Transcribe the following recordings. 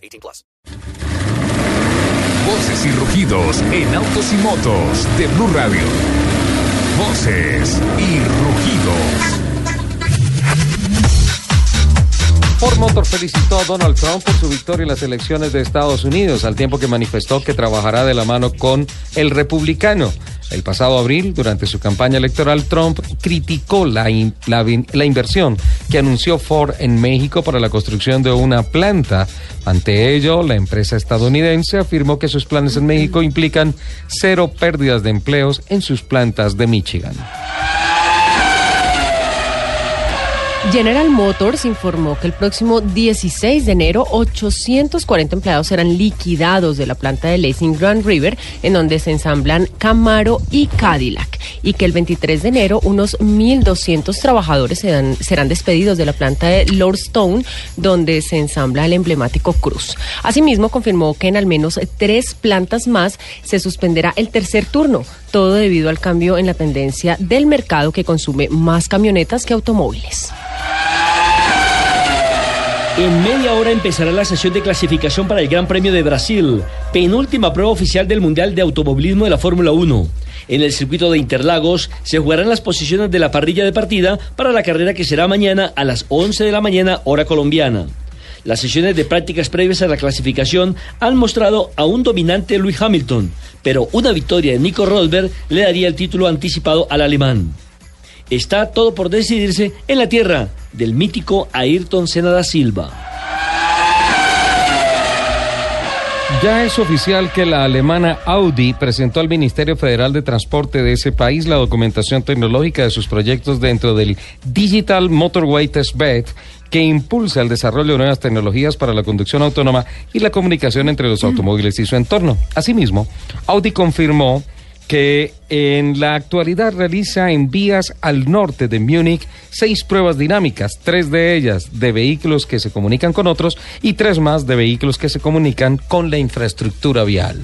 18 plus. Voces y rugidos en autos y motos de Blue Radio. Voces y rugidos. Ford Motor felicitó a Donald Trump por su victoria en las elecciones de Estados Unidos, al tiempo que manifestó que trabajará de la mano con el republicano. El pasado abril, durante su campaña electoral, Trump criticó la, in- la vin- la inversión que anunció Ford en México para la construcción de una planta. Ante ello, la empresa estadounidense afirmó que sus planes en México implican cero pérdidas de empleos en sus plantas de Michigan. General Motors informó que el próximo 16 de enero 840 empleados serán liquidados de la planta de Lacing Grand River, en donde se ensamblan Camaro y Cadillac, y que el 23 de enero unos 1.200 trabajadores serán, despedidos de la planta de Lordstone, donde se ensambla el emblemático Cruz. Asimismo, confirmó que en al menos tres plantas más se suspenderá el tercer turno, todo debido al cambio en la tendencia del mercado que consume más camionetas que automóviles. En media hora empezará la sesión de clasificación para el Gran Premio de Brasil, penúltima prueba oficial del Mundial de Automovilismo de la Fórmula 1. En el circuito de Interlagos se jugarán las posiciones de la parrilla de partida para la carrera que será mañana a las 11 de la mañana hora colombiana. Las sesiones de prácticas previas a la clasificación han mostrado a un dominante Lewis Hamilton, pero una victoria de Nico Rosberg le daría el título anticipado al alemán. Está todo por decidirse en la tierra del mítico Ayrton Senna da Silva. Ya es oficial que la alemana Audi presentó al Ministerio Federal de Transporte de ese país la documentación tecnológica de sus proyectos dentro del Digital Motorway Testbed que impulsa el desarrollo de nuevas tecnologías para la conducción autónoma y la comunicación entre los automóviles y su entorno. Asimismo, Audi confirmó que en la actualidad realiza en vías al norte de Múnich seis pruebas dinámicas, tres de ellas de vehículos que se comunican con otros y tres más de vehículos que se comunican con la infraestructura vial.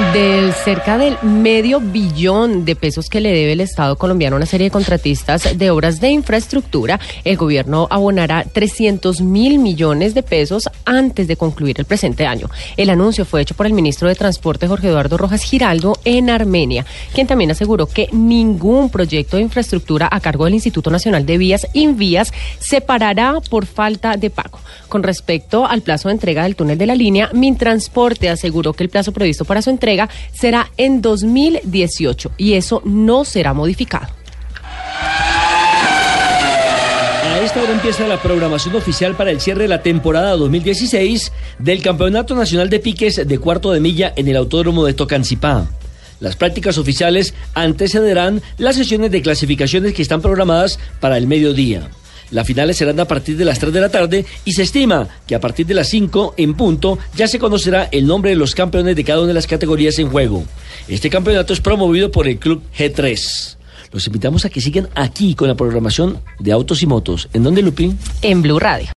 Del cerca del medio billón de pesos que le debe el Estado colombiano a una serie de contratistas de obras de infraestructura, el gobierno abonará 300 mil millones de pesos antes de concluir el presente año. El anuncio fue hecho por el ministro de Transporte Jorge Eduardo Rojas Giraldo en Armenia, quien también aseguró que ningún proyecto de infraestructura a cargo del Instituto Nacional de Vías, Invías, se parará por falta de pago. Con respecto al plazo de entrega del túnel de la línea, Mintransporte aseguró que el plazo previsto para su será en 2018 y eso no será modificado. A esta hora empieza la programación oficial para el cierre de la temporada 2016 del Campeonato Nacional de Piques de Cuarto de Milla en el Autódromo de Tocancipá. Las prácticas oficiales antecederán las sesiones de clasificaciones que están programadas para el mediodía. Las finales serán a partir de las 3 de la tarde y se estima que a partir de las 5 en punto ya se conocerá el nombre de los campeones de cada una de las categorías en juego. Este campeonato es promovido por el Club G3. Los invitamos a que sigan aquí con la programación de autos y motos. ¿En dónde, Lupín? En Blue Radio.